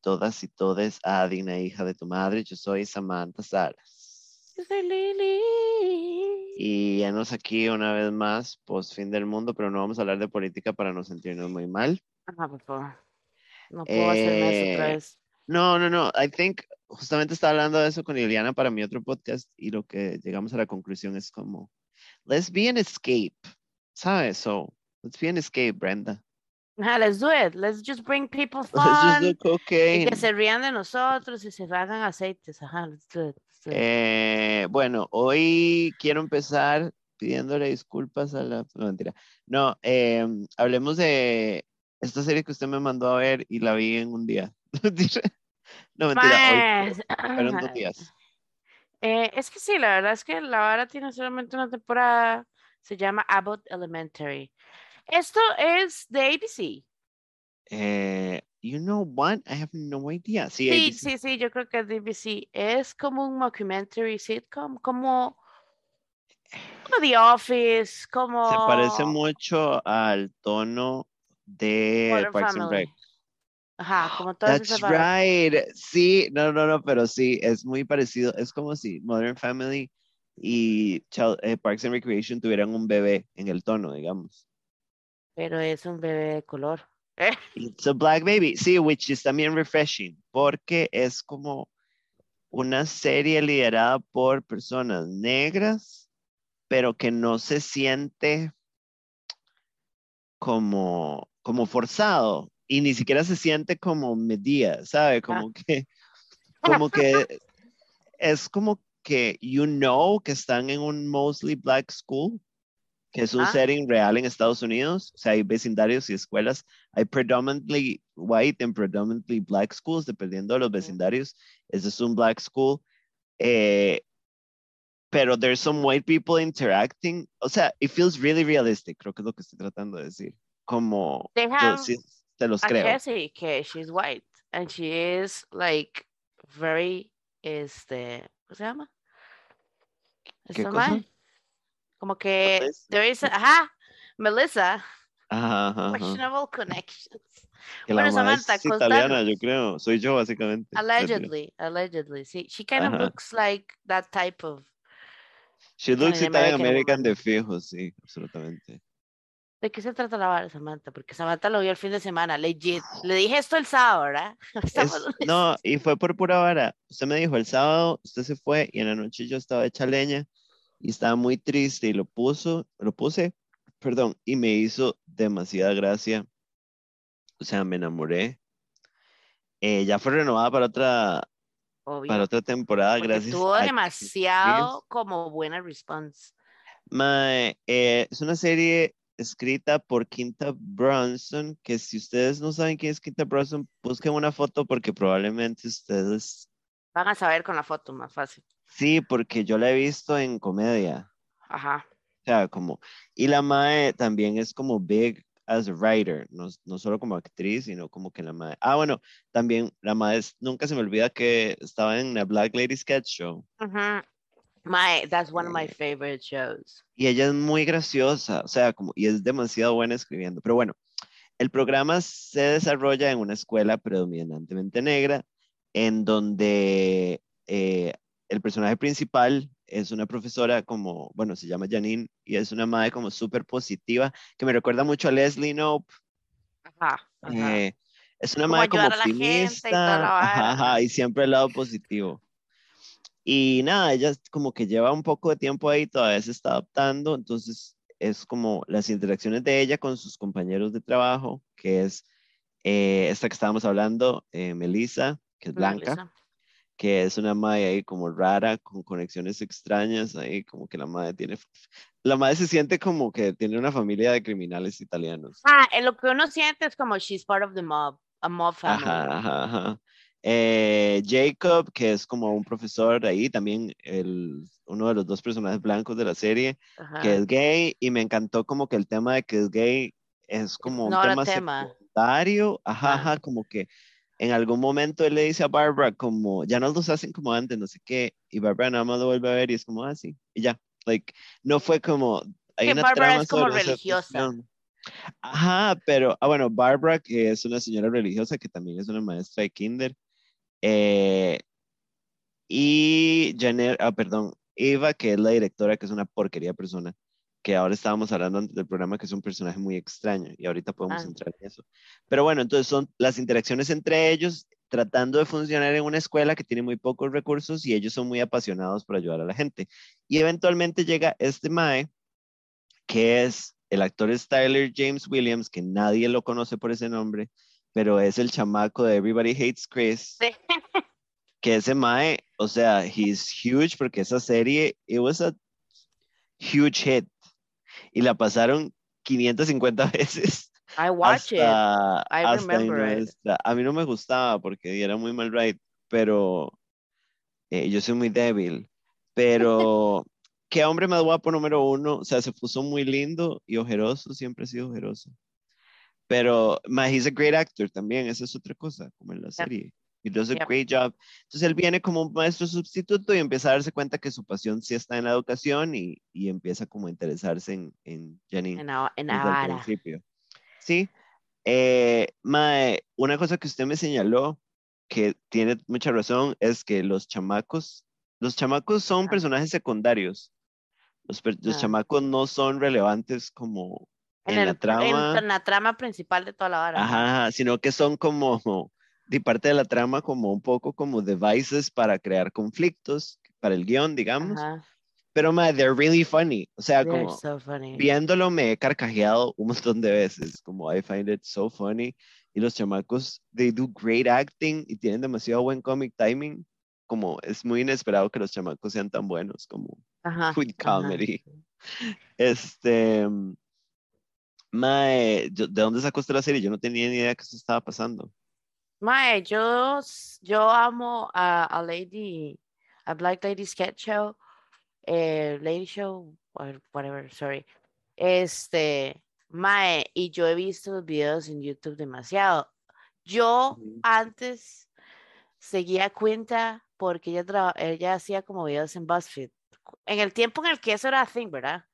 Todas y todes a Digna Hija de tu Madre. Yo soy Samantha Salas. Yo soy Lili. Y nos aquí una vez más, post fin del mundo, pero no vamos a hablar de política para no sentirnos muy mal. Ajá, por favor. No puedo hacerme eso otra Eh, vez. No, no, no. I think justamente estaba hablando de eso con Liliana para mi otro podcast y lo que llegamos a la conclusión es como, let's be an escape, ¿sabes? So, let's be an escape, Brenda. Ajá, let's do it. Let's just bring people Let's just fun. do Y cocaine. que se rían de nosotros y se hagan aceites. Ajá, let's do it. let's do it. Eh, bueno, hoy quiero empezar pidiéndole disculpas a la... No, mentira. No, eh, hablemos de esta serie que usted me mandó a ver y la vi en un día. No, mentira, hoy Mae, fueron dos días. eh, es que sí, la verdad es que la vara tiene solamente una temporada. Se llama Abbott Elementary. Esto es de ABC. Eh, you know what? I have no idea. Sí, Sí, ABC. sí, sí, yo creo que es de ABC. Es como un mockumentary sitcom, como, como The Office, como Se parece mucho al tono de Modern Parks and. Rec. Ajá, como todas That's right. Sí, no, no, no, pero sí, es muy parecido. Es como si Modern Family y Chil- eh, Parks and Recreation tuvieran un bebé en el tono, digamos. Pero es un bebé de color. It's a Black Baby. Sí, which is también refreshing, porque es como una serie liderada por personas negras, pero que no se siente como, como forzado y ni siquiera se siente como medida, ¿sabe? Como que, como que es como que you know que están en un mostly black school, que es un Ajá. setting real en Estados Unidos, o sea, hay vecindarios y escuelas, hay predominantly white and predominantly black schools, dependiendo de los vecindarios, ese es un black school, eh, pero there's some white people interacting, o sea, it feels really realistic, creo que es lo que estoy tratando de decir, como, They yo have sí, te los creo. Jessie que she's white and she is like very este ¿cómo se llama? ¿Qué cosa? mae, Como que Melissa. there is a- ajá, Melissa, Ajá, ajá, questionable connections. Que la Bueno, madre es Samantha, italiana, yo creo, soy yo básicamente. Allegedly, allegedly. Sí, she kind of looks like that type of. She looks Italian American American de fijo, sí, absolutamente. ¿De qué se trata la vara, Samantha? Porque Samantha lo vio el fin de semana, legit. Le dije esto el sábado, ¿verdad? Es- no, y fue por pura vara. Usted me dijo el sábado, usted se fue y en la noche yo estaba hecha leña y estaba muy triste y lo puso, lo puse, perdón, y me hizo demasiada gracia. O sea, me enamoré. Eh, ya fue renovada para otra, Obvio. para otra temporada, porque gracias. tuvo a demasiado como buena response. Eh, es una serie escrita por Quinta Brunson, que si ustedes no saben quién es Quinta Brunson, busquen una foto porque probablemente ustedes Van a saber con la foto más fácil. Sí, porque yo la he visto en comedia, Ajá. o sea, como, y la Mae también es como big as a writer, no, no solo como actriz, sino como que la Mae, ah, bueno, también la Mae, es- nunca se me olvida que estaba en la Black Lady Sketch Show. Ujú. My, that's one of my Eh, favorite shows. y ella es muy graciosa, o sea, como, y es demasiado buena escribiendo. Pero bueno, el programa se desarrolla en una escuela predominantemente negra, en donde eh, el personaje principal es una profesora como, bueno, se llama Janine, y es una madre como súper positiva, que me recuerda mucho a Leslie Knope. Ajá. ajá. eh, es una Como madre como y optimista, la ajá, ajá, y siempre el lado positivo. Y nada, ella como que lleva un poco de tiempo ahí, todavía se está adaptando, entonces es como las interacciones de ella con sus compañeros de trabajo, que es eh, esta que estábamos hablando, eh, Melissa, que es La blanca, Lisa. Que es una madre ahí como rara, con conexiones extrañas, ahí como que la madre tiene, la madre se siente como que tiene una familia de criminales italianos. Ah, lo que uno siente es como she's part of the mob, a mob family. Ajá, ajá, ajá. Eh, Jacob, que es como un profesor ahí, también el, uno de los dos personajes blancos de la serie, Ajá. que es gay, y me encantó como que el tema de que es gay es como un tema tema. secundario, ajá, ajá, como que en algún momento él le dice a Barbara como, ya no los hacen como antes, no sé qué, y Barbara nada más lo vuelve a ver y es como, ah, sí, y ya, like, no fue como, hay Que una Bárbara trama es como sobre religiosa. Ajá, pero, ah, bueno, Barbara, que es una señora religiosa, que también es una maestra de kinder. Eh, y Janet, ah, perdón, Eva, que es la directora, que es una porquería persona, que ahora estábamos hablando antes del programa, que es un personaje muy extraño, y ahorita podemos Ah. entrar en eso. Pero bueno, entonces son las interacciones entre ellos, tratando de funcionar en una escuela que tiene muy pocos recursos y ellos son muy apasionados por ayudar a la gente. Y eventualmente llega este Mae, que es el actor es Tyler James Williams, que nadie lo conoce por ese nombre, pero es el chamaco de Everybody Hates Chris, Sí. que ese Mae, o sea, he's huge porque esa serie, it was a huge hit y la pasaron 550 veces. I watch it. hasta, I hasta remember it. A mí no me gustaba porque era muy mal ride, pero eh, yo soy muy débil. Pero qué hombre más guapo número uno, o sea, se puso muy lindo y ojeroso, siempre ha sido ojeroso. Pero ma, he's a great actor también, esa es otra cosa, como en la serie. He does a Yep. great job. Entonces él viene como un maestro sustituto y empieza a darse cuenta que su pasión sí está en la educación y, y empieza como a interesarse en, en Janine En, en desde el Navarra. principio. Sí. Eh, mae, una cosa que usted me señaló, que tiene mucha razón, es que los chamacos, los chamacos son Ah. personajes secundarios. Los, los Ah. chamacos no son relevantes como en, En, la el, trama, en la trama principal de toda la vara. ajá, sino que son como, de parte de la trama, como un poco como devices para crear conflictos, para el guion, digamos. Ajá. Pero, mae, they're really funny. O sea, They're como, so funny. viéndolo me he carcajeado un montón de veces, como I find it so funny. Y los chamacos, they do great acting y tienen demasiado buen comic timing. Como es muy inesperado que los chamacos sean tan buenos como Ajá. with ajá. comedy. Este, mm, mae, ¿de dónde sacó usted la serie? Yo no tenía ni idea que eso estaba pasando. Mae, yo, yo amo a, a Lady, a Black Lady Sketch Show, eh, Lady Show, or whatever, sorry. Este, Mae, y yo he visto los videos en YouTube demasiado. Yo antes seguía cuenta porque ella, ella hacía como videos en BuzzFeed. En el tiempo en el que eso era thing, ¿verdad?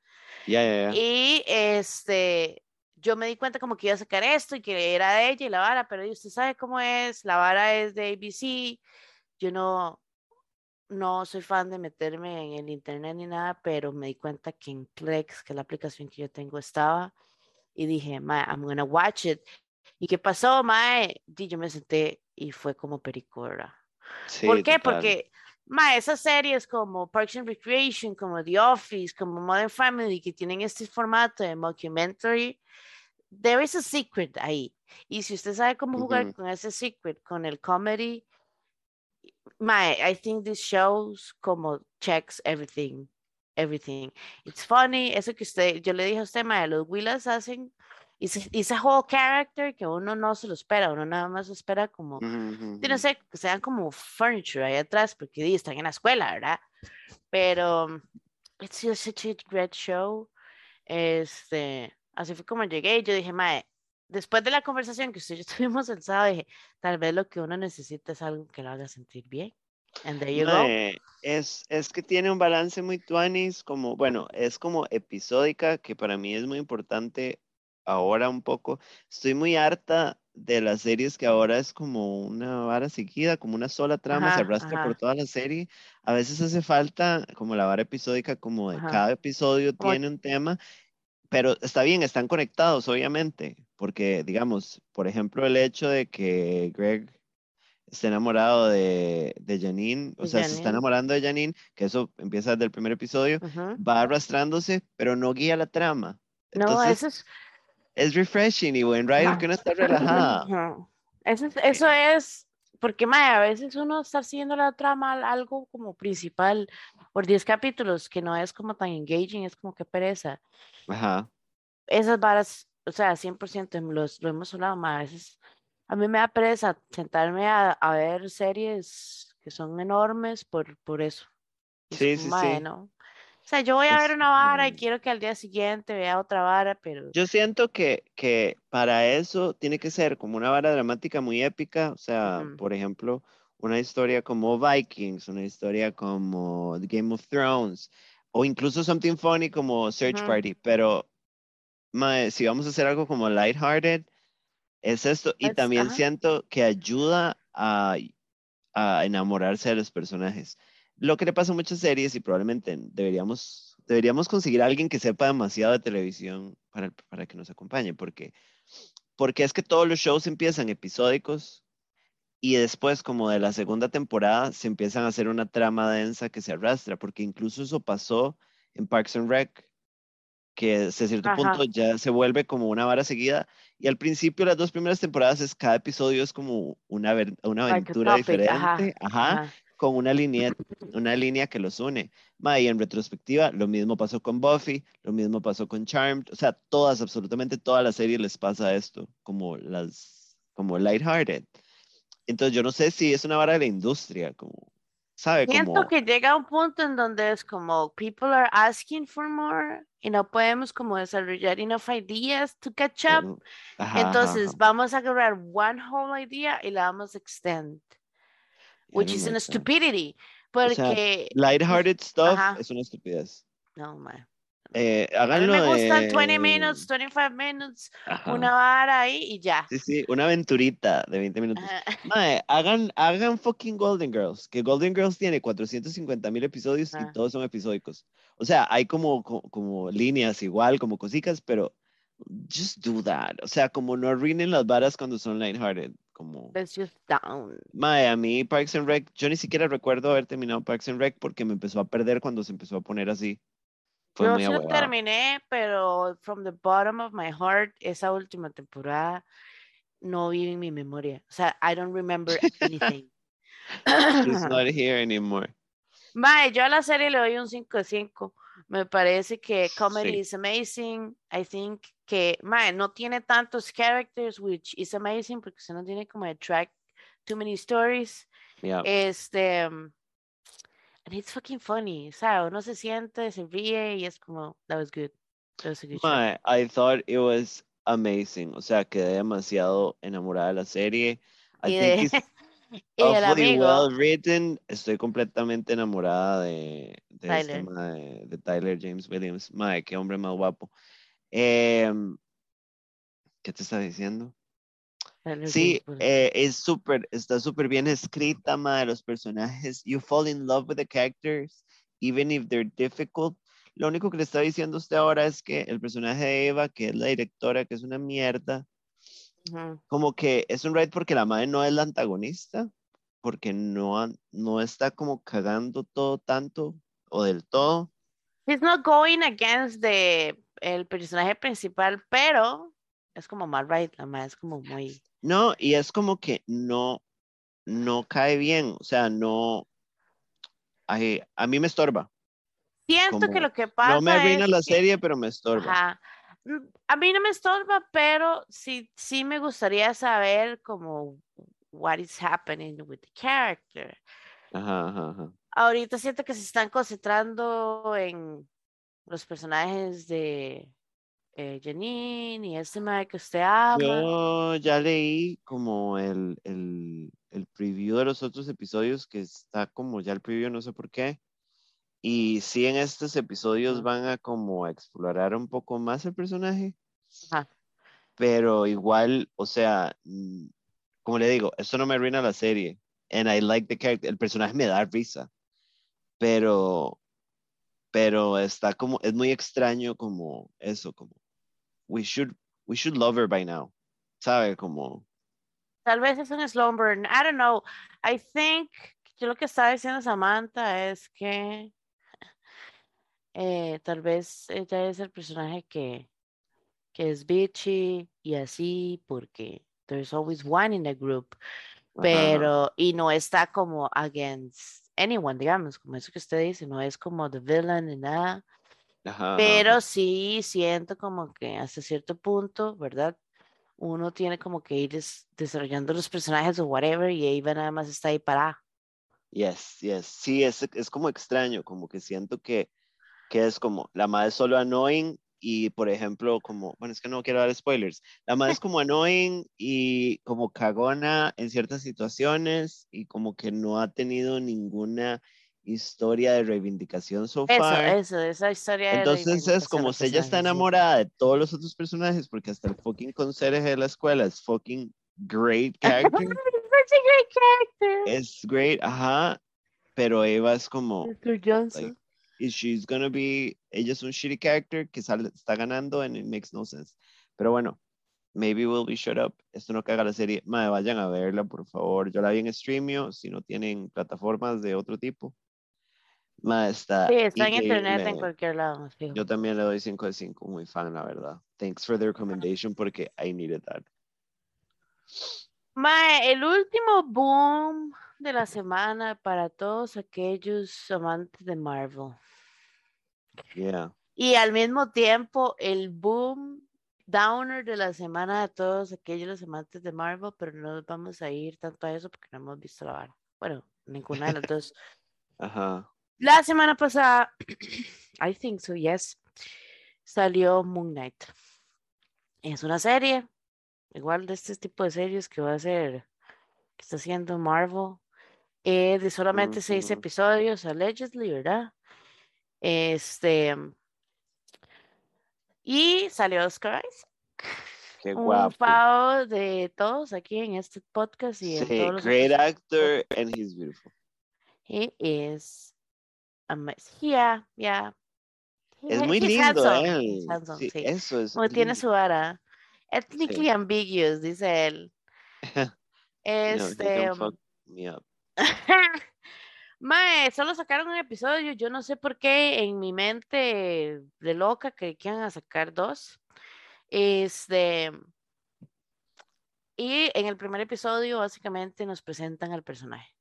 Ya, ya, ya. Y este, yo me di cuenta como que iba a sacar esto y que era de ella y la vara, pero usted sabe cómo es, la vara es de ABC, yo no, no soy fan de meterme en el internet ni nada, pero me di cuenta que en Plex, que es la aplicación que yo tengo, estaba y dije, ma, I'm gonna watch it. ¿Y qué pasó, mae? Y yo me senté y fue como perico, ¿verdad? Sí, ¿Por qué? total. Porque, ma, esas series como Parks and Recreation, como The Office, como Modern Family, que tienen este formato de mockumentary, there is a secret ahí. Y si usted sabe cómo jugar con ese secret, con el comedy, ma, I think this shows como checks everything, everything. It's funny, eso que usted, yo le dije a usted, ma, los Willas hacen ese, ese whole character que uno no se lo espera, uno nada más lo espera como no sé, que sean como furniture ahí atrás, porque están en la escuela, ¿verdad? Pero it's just such a great show. Este, así fue como llegué y yo dije, mae, después de la conversación que usted y yo tuvimos el sábado, dije, tal vez lo que uno necesita es algo que lo haga sentir bien. And there you go. Mae, es, es que tiene un balance muy tuanis, como, bueno, es como episódica, que para mí es muy importante ahora un poco. Estoy muy harta de las series que ahora es como una vara seguida, como una sola trama, se Ajá, arrastra por toda la serie. A veces hace falta como la vara episódica, como de cada episodio tiene un tema, pero está bien, están conectados, obviamente, porque, digamos, por ejemplo, el hecho de que Greg está enamorado de, de Janine, o sea, se está Janine. enamorando de Janine, que eso empieza desde el primer episodio, Ujú. va arrastrándose, pero no guía la trama. No, Entonces, eso es, es refreshing y buen ride Ajá. porque uno está relajada. Eso es, eso es, porque mae, a veces uno está siguiendo la trama al- algo como principal por 10 capítulos, que no es como tan engaging, es como que pereza. Ajá. Esas varas, o sea, 100% los, lo hemos hablado más. A veces a mí me da pereza sentarme a, a ver series que son enormes por, por eso. Es Sí, como, sí, "Mae, sí. no". O sea, yo voy a ver una vara y quiero que al día siguiente vea otra vara, pero Yo siento que, que para eso tiene que ser como una vara dramática muy épica, o sea, Ujú. por ejemplo, una historia como Vikings, una historia como The Game of Thrones, o incluso something funny como Search Ujú. Party, pero mae, si vamos a hacer algo como lighthearted, es esto. Y también ajá. siento que ayuda a, a enamorarse de los personajes. Lo que le pasa a muchas series y probablemente deberíamos, deberíamos conseguir a alguien que sepa demasiado de televisión para, para que nos acompañe, porque, porque es que todos los shows empiezan episódicos y después, como de la segunda temporada, se empiezan a hacer una trama densa que se arrastra, porque incluso eso pasó en Parks and Rec, que hasta cierto Ajá. punto ya se vuelve como una vara seguida. Y al principio, las dos primeras temporadas, es cada episodio es como una, una aventura diferente, ajá. Con una línea, una línea que los une. Ma, y en retrospectiva, lo mismo pasó con Buffy, lo mismo pasó con Charmed, o sea, todas, absolutamente todas las series les pasa esto, como las, como lighthearted. Entonces, yo no sé si es una vara de la industria, como, ¿sabe? Siento Como, que llega un punto en donde es como people are asking for more y no podemos como desarrollar enough ideas to catch up. ajá, Entonces ajá. vamos a agarrar one whole idea y la vamos a extend, which is an stupidity. O sea, Porque lighthearted stuff Ajá. es una estupidez. no, man. Eh, A mí háganlo me gustan de- 20 minutes, 25 minutes, Ajá. una vara ahí y ya. Sí, sí, una aventurita de 20 minutos. Mae, hagan, hagan fucking Golden Girls, que Golden Girls tiene 450 mil episodios y todos son episódicos. O sea, hay como, co- como, líneas igual, como cositas, pero just do that. O sea, como no arruinen las varas cuando son lighthearted. Como, down. mae, a mí Parks and Rec, yo ni siquiera recuerdo haber terminado Parks and Rec porque me empezó a perder cuando se empezó a poner así. Fue Yo sí lo terminé, pero from the bottom of my heart, esa última temporada no vive en mi memoria. O sea, I don't remember anything. She's not here anymore. Mae, yo a la serie le doy un 5 de 5. Me parece que comedy Sí. is amazing. I think que, mae, no tiene tantos characters, which is amazing porque usted no tiene como de track too many stories. Yeah. Este, um, and it's fucking funny. O sea, uno se siente, se ríe y es como, that was good. That was a good show. Mae, I thought it was amazing. O sea, quedé demasiado enamorada de la serie. I Y think de- it's y el amigo, well written. Estoy completamente enamorada de, de este Tyler. mae, de Tyler James Williams. Mae, qué hombre más guapo. Em, ¿qué te está diciendo? Sí, eh, es súper, está súper bien escrita, mae, los personajes. You fall in love with the characters, even if they're difficult. Lo único que le está diciendo usted ahora es que el personaje de Eva, que es la directora, que es una mierda, Ujú. como que es un raid porque la madre no es la antagonista, porque no, no está como cagando todo tanto o del todo. He's not going against the, el personaje principal, pero es como mal right, la madre es como muy... No, y es como que no, no cae bien, o sea, no, ay, a mí me estorba. Siento que Como, lo que pasa No me arruina la que- serie, pero me estorba. Ajá. Mm, A mí no me estorba, pero sí, sí me gustaría saber como what is happening with the character. Ajá, ajá, ajá. Ahorita siento que se están concentrando en los personajes de eh, Janine y este mae que usted ama. Yo ya leí como el, el, el preview de los otros episodios, que está como ya el preview, no sé por qué. Y sí, en estos episodios van a como explorar un poco más el personaje, Ajá. pero igual, o sea, mm, como le digo, esto no me arruina la serie. And I like the character. El personaje me da risa, pero, pero está como, es muy extraño como eso, como, we should, we should love her by now. ¿Sabe? Como, Tal vez es un slow burn. I don't know. I think, yo lo que estaba diciendo Samantha es que eh, tal vez ella es el personaje que, que es bitchy y así, porque there's always one in the group, pero, y no está como against anyone, digamos, como eso que usted dice, no es como the villain ni nada, ajá, pero sí siento como que hasta cierto punto, ¿verdad? Uno tiene como que ir des- desarrollando los personajes o whatever y Eva nada más está ahí para. Yes, yes. Sí, es, es como extraño, como que siento que, que es como, la madre solo annoying y, por ejemplo, como, bueno, es que no quiero dar spoilers, la madre es como annoying y como cagona en ciertas situaciones y como que no ha tenido ninguna historia de reivindicación so Eso, far. eso, esa historia de Entonces es como si ella está enamorada de todos los otros personajes, porque hasta el fucking conserje de la escuela es fucking great character. Such a great character. es great, ajá. Pero Eva es como, Mr. Johnson. like, is she's gonna be, ella es un shitty character que sale, está ganando and it makes no sense. Pero bueno, maybe we'll be shut up. Esto no caga la serie. Madre, vayan a verla, por favor. Yo la vi en Streamio, si no tienen plataformas de otro tipo. Madre, está sí, está en internet en increíble. cualquier lado. fijo. Yo también le doy 5 de 5, muy fan, la verdad. Thanks for the recommendation porque I needed that. Mae, el último boom de la semana para todos aquellos amantes de Marvel. Yeah. Y al mismo tiempo, el boom downer de la semana de todos aquellos amantes de Marvel, pero no nos vamos a ir tanto a eso porque no hemos visto la vara. Bueno, ninguna de las dos. Ajá. La semana pasada, I think so, yes, salió Moon Knight. Es una serie, igual de este tipo de series que va a ser, que está haciendo Marvel, eh, de solamente seis Ujú. episodios, allegedly, ¿verdad? Este, y salió Oscar Isaac, Qué un guapo. pavo de todos aquí en este podcast y en Sí, todos los great otros actor and he's beautiful. He is a mess. Yeah, yeah. Es He- muy he's lindo handsome, he's handsome, Sí, sí. eso es. Como tiene lindo. su vara. Ethnically ambiguous, dice él. Este. can fuck me up. Mae, solo sacaron un episodio. Yo no sé por qué en mi mente de loca que iban a sacar dos. Este. Y en el primer episodio, básicamente, nos presentan al personaje.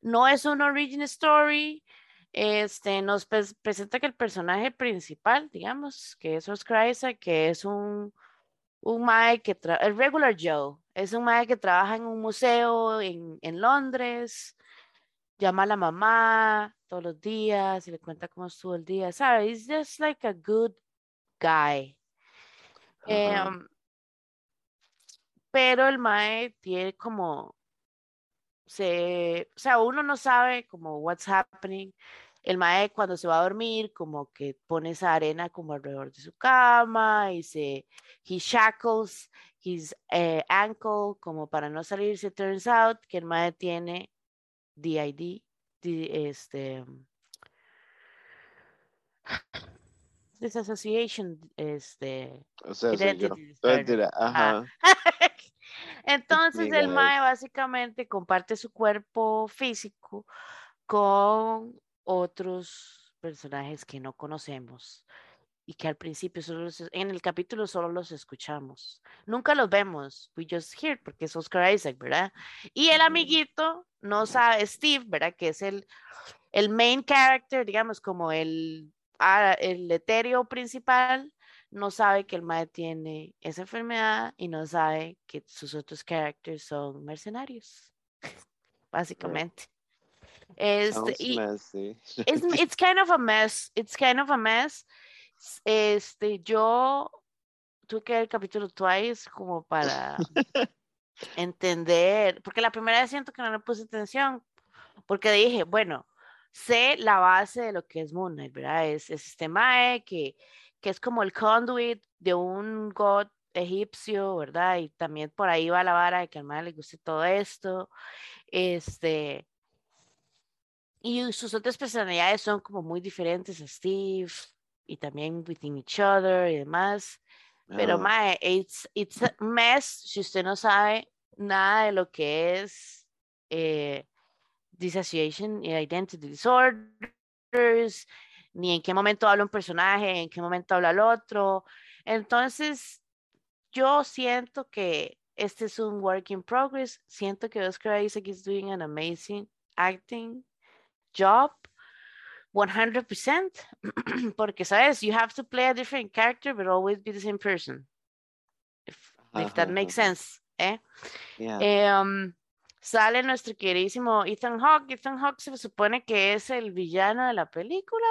No es una origin story. Este, nos pres- presenta que el personaje principal, digamos, que es Oscar Isaac, que es un, un mae que trabaja, el regular Joe, es un mae que trabaja en un museo en, en Londres, llama a la mamá todos los días y le cuenta cómo estuvo el día, ¿sabes? He's just like a good guy. Em, pero el mae tiene como se, o sea, uno no sabe como what's happening. El mae cuando se va a dormir, como que pone esa arena como alrededor de su cama y se, he shackles his eh, ankle como para no salirse. Turns out que el mae tiene DID, di- este, disassociation, este, O sea. Ajá. Entonces el mae básicamente comparte su cuerpo físico con otros personajes que no conocemos y que al principio solo los- en el capítulo solo los escuchamos. Nunca los vemos, we just hear porque es Oscar Isaac, ¿verdad? Y el amiguito no sabe, Steve, ¿verdad? Que es el, el main character, digamos, como el, ah, el etéreo principal, no sabe que el mae tiene esa enfermedad y no sabe que sus otros characters son mercenarios, básicamente. Este, y messy. it's, it's kind of a mess, it's kind of a mess. Este, yo tuve que ver el capítulo twice como para entender, porque la primera vez siento que no le puse atención, porque dije, bueno, sé la base de lo que es Moon Knight, ¿verdad? Es, es este mae que, que es como el conduit de un god egipcio, ¿verdad? Y también por ahí va la vara de que al mae le guste todo esto. Este. Y sus otras personalidades son como muy diferentes a Steve y también within each other y demás. Pero, Ah, mae, it's, it's a mess si usted no sabe nada de lo que es eh, dissociation y identity disorders, ni en qué momento habla un personaje, en qué momento habla el otro. Entonces, yo siento que este es un work in progress. Siento que Oscar Isaac is doing an amazing acting job. 100%, porque sabes, you have to play a different character, but always be the same person. If, if that makes sense, ¿eh? yeah. Em, sale nuestro queridísimo Ethan Hawke. Ethan Hawke se supone que es el villano de la película.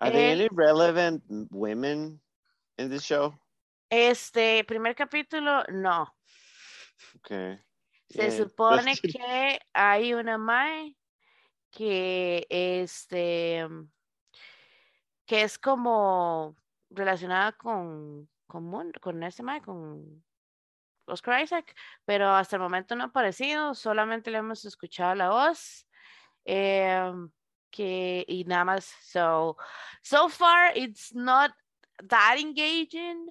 Are there él- any relevant women in this show? Este primer capítulo, no. Okay. Se Yeah, supone que hay una Mae que este que es como relacionada con con, con ese con Oscar Isaac, pero hasta el momento no ha aparecido, solamente le hemos escuchado la voz. Em, que y nada más so so far it's not that engaging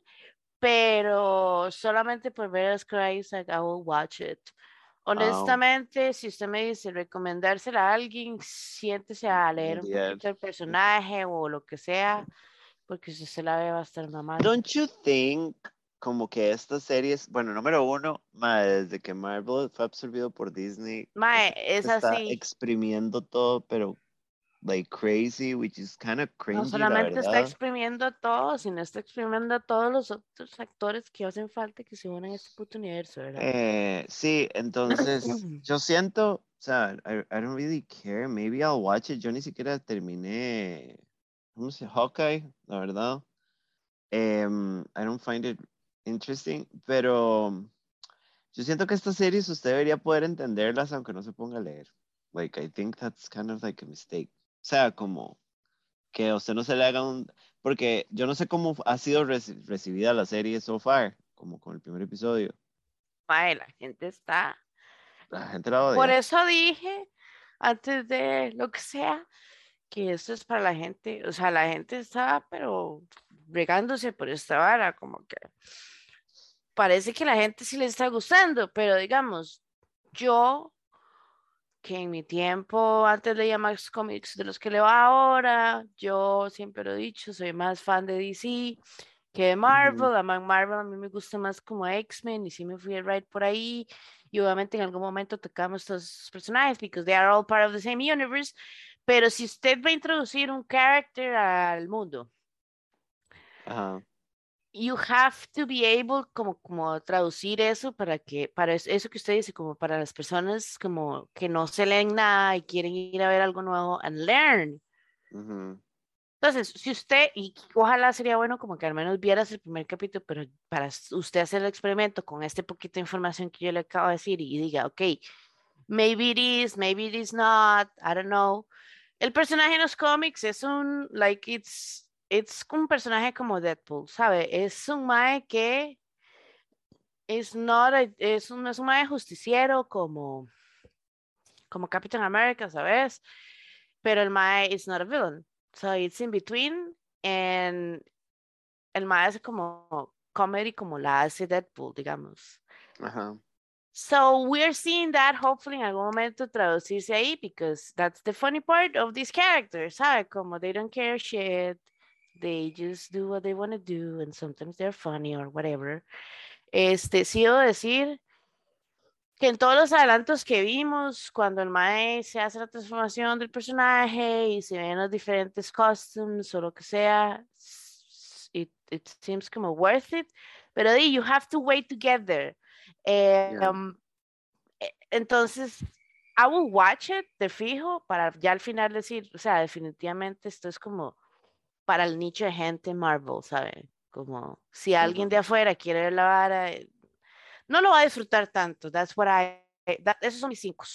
pero solamente por ver a Oscar Isaac I will watch it honestamente si usted me dice recomendársela a alguien siéntese a leer un poquito el personaje o lo que sea porque si se la ve va a estar mamando. Don't you think como que estas series, bueno, número uno, desde que Marvel fue absorbido por Disney, es está exprimiendo todo, pero like crazy, which is kind of cringy. No solamente está exprimiendo todo, sino está exprimiendo a todos los otros actores que hacen falta que se unan a este puto universo, ¿verdad? Eh, sí, entonces yo siento, o sea, I, I, don't really care, maybe I'll watch it. Yo ni siquiera terminé, ¿cómo se Hawkeye, la verdad. Um, I don't find it interesting, pero yo siento que estas series usted debería poder entenderlas aunque no se ponga a leer. Like, I think that's kind of like a mistake. O sea, como que a usted no se le haga un... Porque yo no sé cómo ha sido recibida la serie so far, como con el primer episodio. Ay, la gente está... La gente la odia. Por eso dije, antes de lo que sea, que esto es para la gente, o sea, la gente está, pero regándose por esta vara, como que parece que la gente sí le está gustando, pero digamos, yo que en mi tiempo antes leía más cómics de los que leo ahora, yo siempre lo he dicho, soy más fan de DC que de Marvel, a Marvel a mí me gusta más como X-Men y sí me fui a right por ahí y obviamente en algún momento tocamos estos personajes because they are all part of the same universe, pero si usted va a introducir un character al mundo, Ajá you have to be able como, como traducir eso para que, para eso que usted dice, como para las personas como que no se leen nada y quieren ir a ver algo nuevo and learn. Entonces, si usted, y ojalá sería bueno como que al menos vieras el primer capítulo, pero para usted hacer el experimento con este poquito de información que yo le acabo de decir y diga, ok, maybe it is, maybe it is not, I don't know. El personaje en los cómics es un, like, it's, es un personaje como Deadpool, ¿sabe? Es un mae que es, not es, un, es un mae justiciero como, como Captain America, ¿sabes? Pero el mae is not a villain. So it's in between. And el mae hace como comedy como la hace Deadpool, digamos. Ajá. So we're seeing that hopefully en algún momento traducirse ahí because that's the funny part of these characters, ¿sabe? Como they don't care shit they just do what they want to do and sometimes they're funny or whatever. Este, sí debo decir que en todos los adelantos que vimos, cuando el Mae se hace la transformación del personaje y se ven los diferentes costumes o lo que sea, it, it seems como worth it. Pero di, you have to wait to get there. Eh, um, e, entonces, I will watch it de fijo para ya al final decir, o sea, definitivamente esto es como para el nicho de gente Marvel, ¿sabe? Como si alguien de afuera quiere ver la vara, eh, no lo va a disfrutar tanto. That's what I, esos son mis cinco.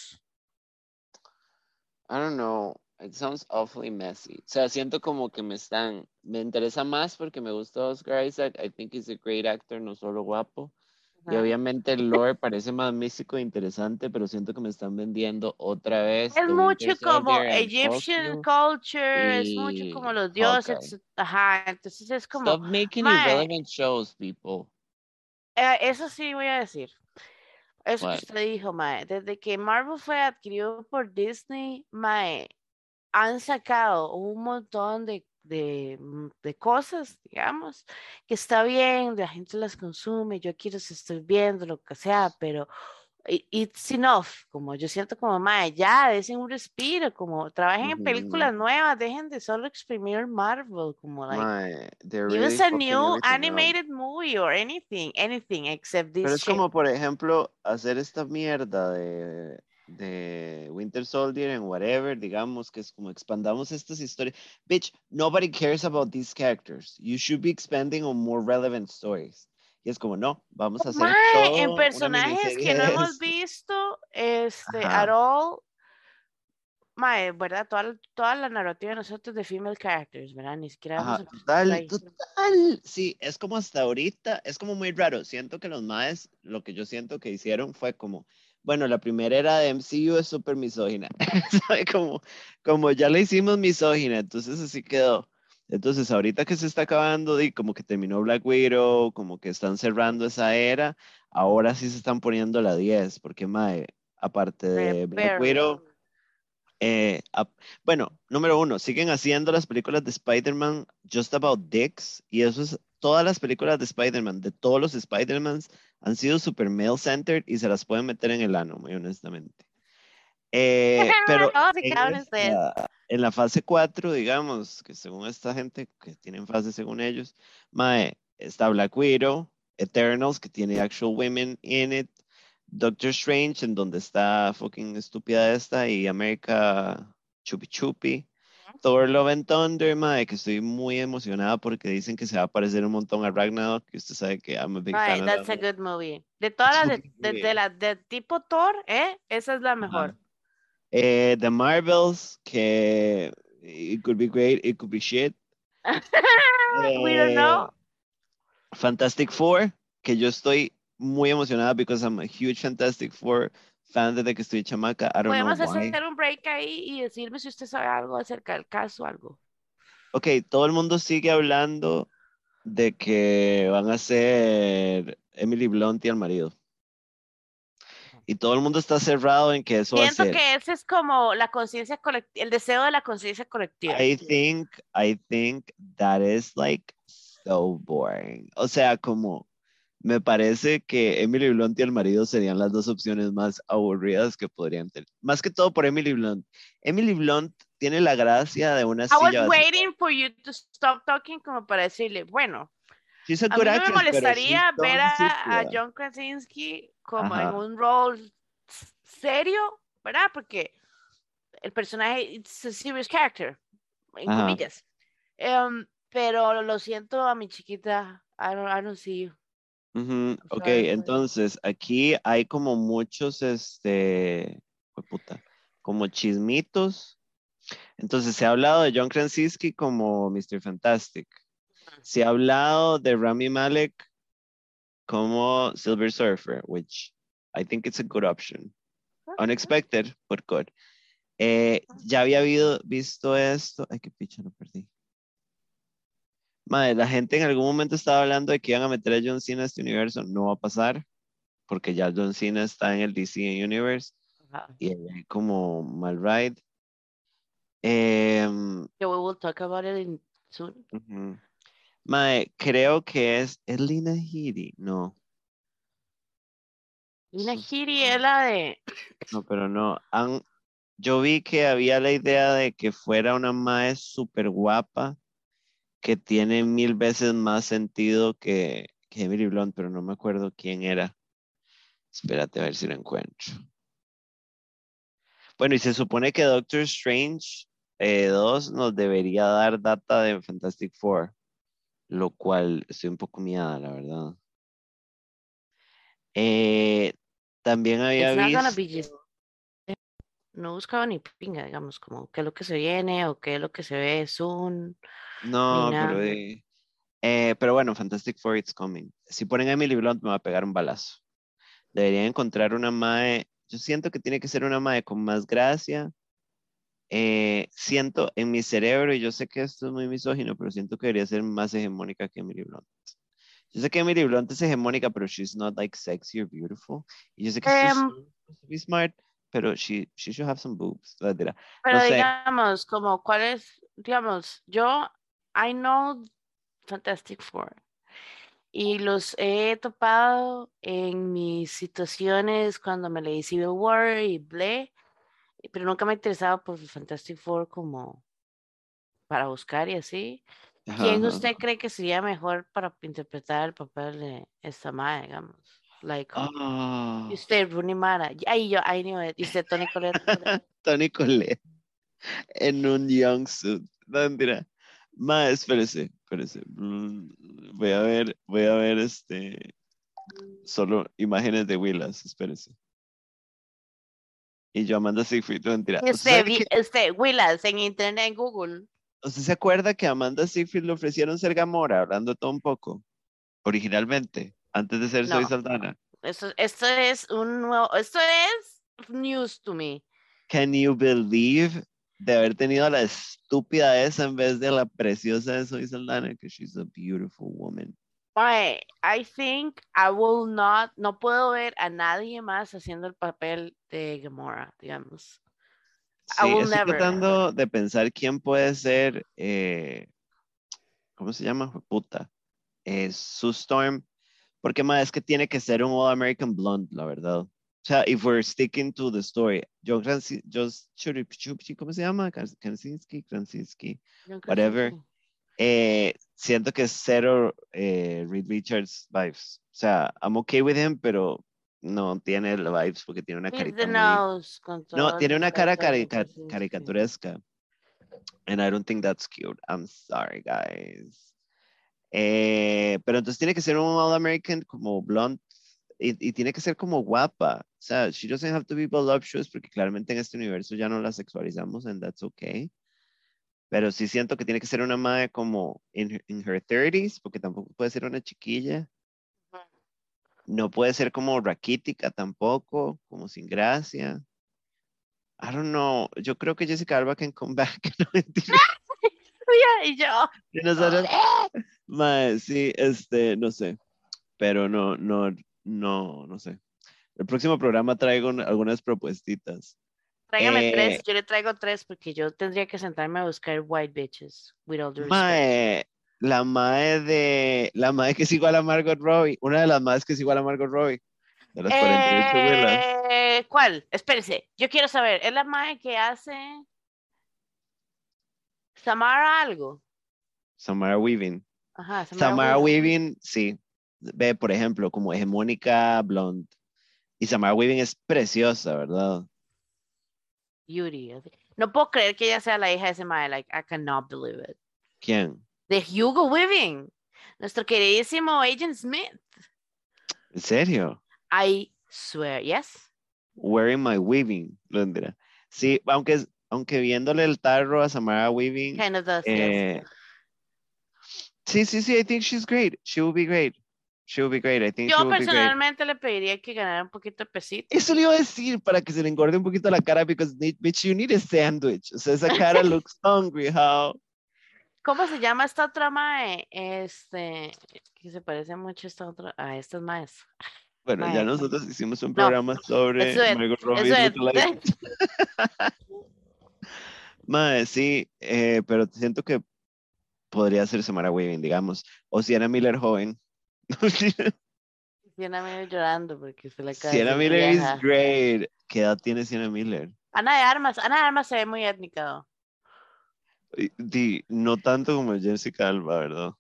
I don't know. It sounds awfully messy. O sea, siento como que me están, me interesa más porque me gusta Oscar Isaac. I think he's a great actor, no solo guapo. Y obviamente el lore parece más místico e interesante, pero siento que me están vendiendo otra vez. Es mucho como Egyptian culture, es mucho como los dioses. Ajá, entonces es como. Stop making irrelevant shows, people. Eh, eso sí voy a decir. Eso que usted dijo, Mae. Desde que Marvel fue adquirido por Disney, Mae, han sacado un montón de de, mm, de, cosas, digamos, que está bien, la gente las consume, yo quiero si estoy viendo, lo que sea, pero it's enough, como yo siento como, mamá, ya, dejen un respiro, como trabajen en películas nuevas, dejen de solo exprimir Marvel, como, like, use a new animated movie or anything, anything except this Pero es como, por ejemplo, hacer esta mierda de de Winter Soldier and whatever, digamos que es como expandamos estas historias. Bitch, nobody cares about these characters. You should be expanding on more relevant stories. Y es como, no, vamos a hacer todo en personajes que no hemos visto este, at all. mae, ¿verdad? Toda, toda la narrativa de nosotros de female characters, ¿verdad? Ni siquiera Ajá, empezado por total, total. Sí, es como hasta ahorita, es como muy raro. Siento que los maes, lo que yo siento que hicieron fue como, bueno, la primera era de MCU es súper misógina. ¿Sabe? Como, como ya la hicimos misógina, entonces así quedó. Entonces, ahorita que se está acabando, y como que terminó Black Widow, como que están cerrando esa era, ahora sí se están poniendo la 10, porque mae, aparte de Black. Widow, eh, bueno, número uno, siguen haciendo las películas de Spider-Man just about dicks, y eso es, todas las películas de Spider-Man, de todos los Spider-Mans, han sido super male-centered y se las pueden meter en el ano, muy honestamente. Eh, pero en, ustedes. esta- en la fase 4, digamos, que según esta gente que tienen fase según ellos, mae, está Black Widow, Eternals, que tiene actual women in it, Doctor Strange, en donde está fucking estúpida esta, y America Chupi Chupi. Thor Love and Thunder, mae, que estoy muy emocionada porque dicen que se va a parecer un montón a Ragnarok, que usted sabe que I'm a big Mae, fan that's that a good movie. De todas las de, tipo Thor, ¿eh? Esa es la mejor. Eh, The Marvels, que it could be great, it could be shit. We don't Eh, know. Fantastic Four, que yo estoy muy emocionada because I'm a huge Fantastic Four fan desde que estoy chamaca. I don't Podemos know why. hacer un break ahí y decirme si usted sabe algo acerca del caso o algo. Ok, todo el mundo sigue hablando de que van a ser Emily Blunt y el marido. Y todo el mundo está cerrado en que eso va a Siento ser. que ese es como la conciencia colectiva, el deseo de la conciencia colectiva. I think, I think that is like so boring. O sea, como me parece que Emily Blunt y el marido serían las dos opciones más aburridas que podrían tener. Más que todo por Emily Blunt. Emily Blunt tiene la gracia de una I was vacía. waiting for you to stop talking como para decirle, bueno, a a mí me actress, pero molestaría ver a. John Krasinski como en un rol serio, ¿verdad? Porque el personaje it's a serious character, en Ajá. comillas. Em, pero lo siento a mi chiquita, I don't, I don't see you. Ujú, Ok, sorry, sorry. entonces aquí hay como muchos, este, puta, como chismitos. Entonces se ha hablado de John Krasinski como Mr. Fantastic. Se ha hablado de Rami Malek como Silver Surfer, which I think it's a good option. Unexpected, but good. Eh, ya había habido, visto esto. Ay, qué picha, lo perdí. Madre, la gente en algún momento estaba hablando de que iban a meter a John Cena a este universo. No va a pasar, porque ya John Cena está en el DC Universe Ajá. y hay como mal ride. Em, Que we will talk about it in soon. Mae, creo que es, ¿es Lina Headey? No, Lina Headey es la de no, pero no. Han, yo vi que había la idea de que fuera una mae súper guapa que tiene mil veces más sentido que, que Emily Blunt, pero no me acuerdo quién era. Espérate a ver si lo encuentro. Bueno, y se supone que Doctor Strange 2 nos debería dar data de Fantastic Four, lo cual estoy un poco miada, la verdad. Eh, también había It's visto. No buscaba ni pinga, digamos, como qué es lo que se viene o qué es lo que se ve soon. No, pero, eh, eh, pero bueno, Fantastic Four It's Coming. Si ponen a Emily Blunt me va a pegar un balazo. Deberían encontrar una mae. Yo siento que tiene que ser una mae con más gracia. Eh, siento en mi cerebro, y yo sé que esto es muy misógino, pero siento que debería ser más hegemónica que Emily Blunt. Yo sé que Emily Blunt es hegemónica, pero she's not like sexy or beautiful. Y yo sé que she's Em, be smart, pero she, she should have some boobs. verdad. Pero sé. digamos, como cuál es, digamos, yo, I know Fantastic Four y los he topado en mis situaciones cuando me leí Civil War y Ble, pero nunca me ha interesado por Fantastic Four como para buscar y así. ¿Quién ajá. usted cree que sería mejor para interpretar el papel de esta madre, digamos? Like, Ah. y usted, Rooney Mara, yo, I knew it, y usted, Tony Collette. Tony Colette en un jumpsuit. No, mentira. Ma, espérese, espérese. Mm, Voy a ver, voy a ver este. Solo imágenes de Willas, espérese. Y yo Amanda Seyfried, no, mentira. ¿Usted, vi- que- usted, Willas, en internet, en Google. usted se acuerda que a Amanda Seyfried le ofrecieron ser Gamora, hablando todo un poco? Originalmente, antes de ser Soy No. Saldana. Esto, esto es un nuevo, esto es news to me. Can you believe de haber tenido la estúpida esa en vez de la preciosa de Soy Saldana? Que she's a beautiful woman. Mae, I think I will not, no puedo ver a nadie más haciendo el papel de Gamora, digamos. I Sí, will estoy never. tratando de pensar quién puede ser, eh, ¿cómo se llama? Puta. Eh, Sue Storm. Porque más es que tiene que ser un All American Blonde, la verdad. O sea, if we're sticking to the story. John Chupi- ¿cómo se llama? Kras- Krasinski, Krasinski. Whatever. Eh, siento que es cero eh, Reed Richards vibes. O sea, I'm okay with him, pero no tiene la vibes porque tiene una carita muy... nose, con No, tiene el una cara carica- Krasinski. caricaturesca. And I don't think that's cute. I'm sorry, guys. Eh, pero entonces tiene que ser un All American como blonde y, y tiene que ser como guapa. O sea, she doesn't have to be voluptuous porque claramente en este universo ya no la sexualizamos and that's okay. Pero sí siento que tiene que ser una madre como in, in her 30s porque tampoco puede ser una chiquilla. No puede ser como raquítica tampoco, como sin gracia. I don't know. Yo creo que Jessica Alba can come back. No, mentira. Y yo, Y nosotros, mae, sí, este, no sé. Pero no, no, no, no sé. El próximo programa traigo un- algunas propuestitas. tráigame Eh, tres, yo le traigo tres porque yo tendría que sentarme a buscar white bitches, with all due. Mae, la mae de, la mae que es igual a Margot Robbie, una de las maes que es igual a Margot Robbie, de las 48 abuelas. Eh, ¿Cuál? Espérese, yo quiero saber, ¿es la madre que hace Samara algo? Samara Weaving. Ajá, Samara Weaving. Weaving, sí. Ve, por ejemplo, como hegemónica blonde. Y Samara Weaving es preciosa, ¿verdad? Beauty. No puedo creer que ella sea la hija de ese mae, like, I cannot believe it. ¿Quién? De Hugo Weaving, nuestro queridísimo Agent Smith. ¿En serio? I swear, yes. Wearing my weaving, Londra. Sí, aunque, aunque viéndole el tarro a Samara Weaving, Kind of does, yes. Sí, sí, sí, I think she's great. She will be great. She will be great. I think she Yo will be great. personalmente le pediría que ganara un poquito de pesito. Eso le iba a decir para que se le engorde un poquito la cara, because bitch, you need a sandwich. O sea, esa cara looks hungry, how? ¿Cómo se llama esta otra mae? Este, que se parece mucho a esta otra, a estas maes. Bueno, Mae. ya nosotros hicimos un programa sobre eso es, Margot lookalike. Mae, sí, eh, pero siento que podría ser Samara Weaving, digamos, o Sienna Miller joven. Sienna Miller llorando porque se le acaba de Sienna Miller is great. ¿Qué edad tiene Sienna Miller? Ana de Armas, Ana de Armas se ve muy étnica. ¿no? No tanto como Jessica Alba, ¿verdad?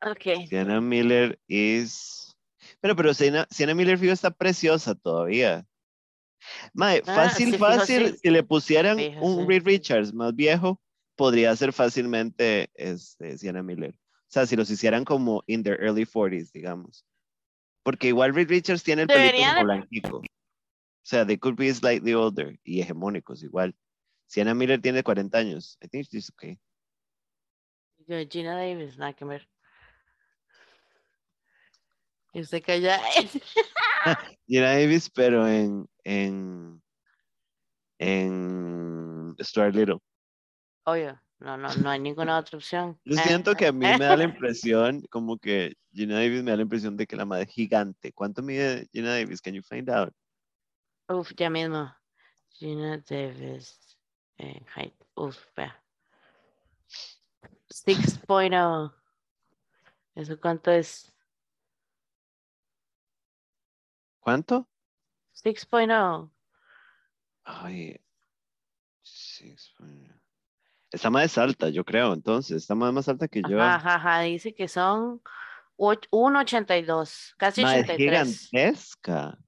Ah, Ok. Sienna Miller is... Pero, pero Sienna, Sienna Miller fijo, está preciosa todavía. Mae, Ah, fácil, sí, fijo, fácil, sí. si le pusieran Fijo, un sí. Reed Richards más viejo, podría ser fácilmente este, Sienna Miller. O sea, si los hicieran como in their early 40s, digamos. Porque igual Reed Richards tiene el pelito como blanquico. O sea, they could be slightly older y hegemónicos igual. Sienna Miller tiene 40 años. I think she's okay. Yo, Gina Davis, nada que ver. Y usted calla. Gina Davis, pero en, en, en Stuart Little obvio. No, no, no hay ninguna otra opción. Yo siento que a mí me da la impresión, como que Gina Davis me da la impresión de que la madre es gigante. ¿Cuánto mide Gina Davis? Can you find out? Uf, ya mismo. Gina Davis eh, height. Uf, vea. 6.0. ¿Eso cuánto es? ¿Cuánto? 6.0. Ay, 6.0. Esta madre es alta, yo creo, entonces. Esta madre es más alta que yo. Ajá, ajá, dice que son 1.82, casi madre 83. Es gigantesca.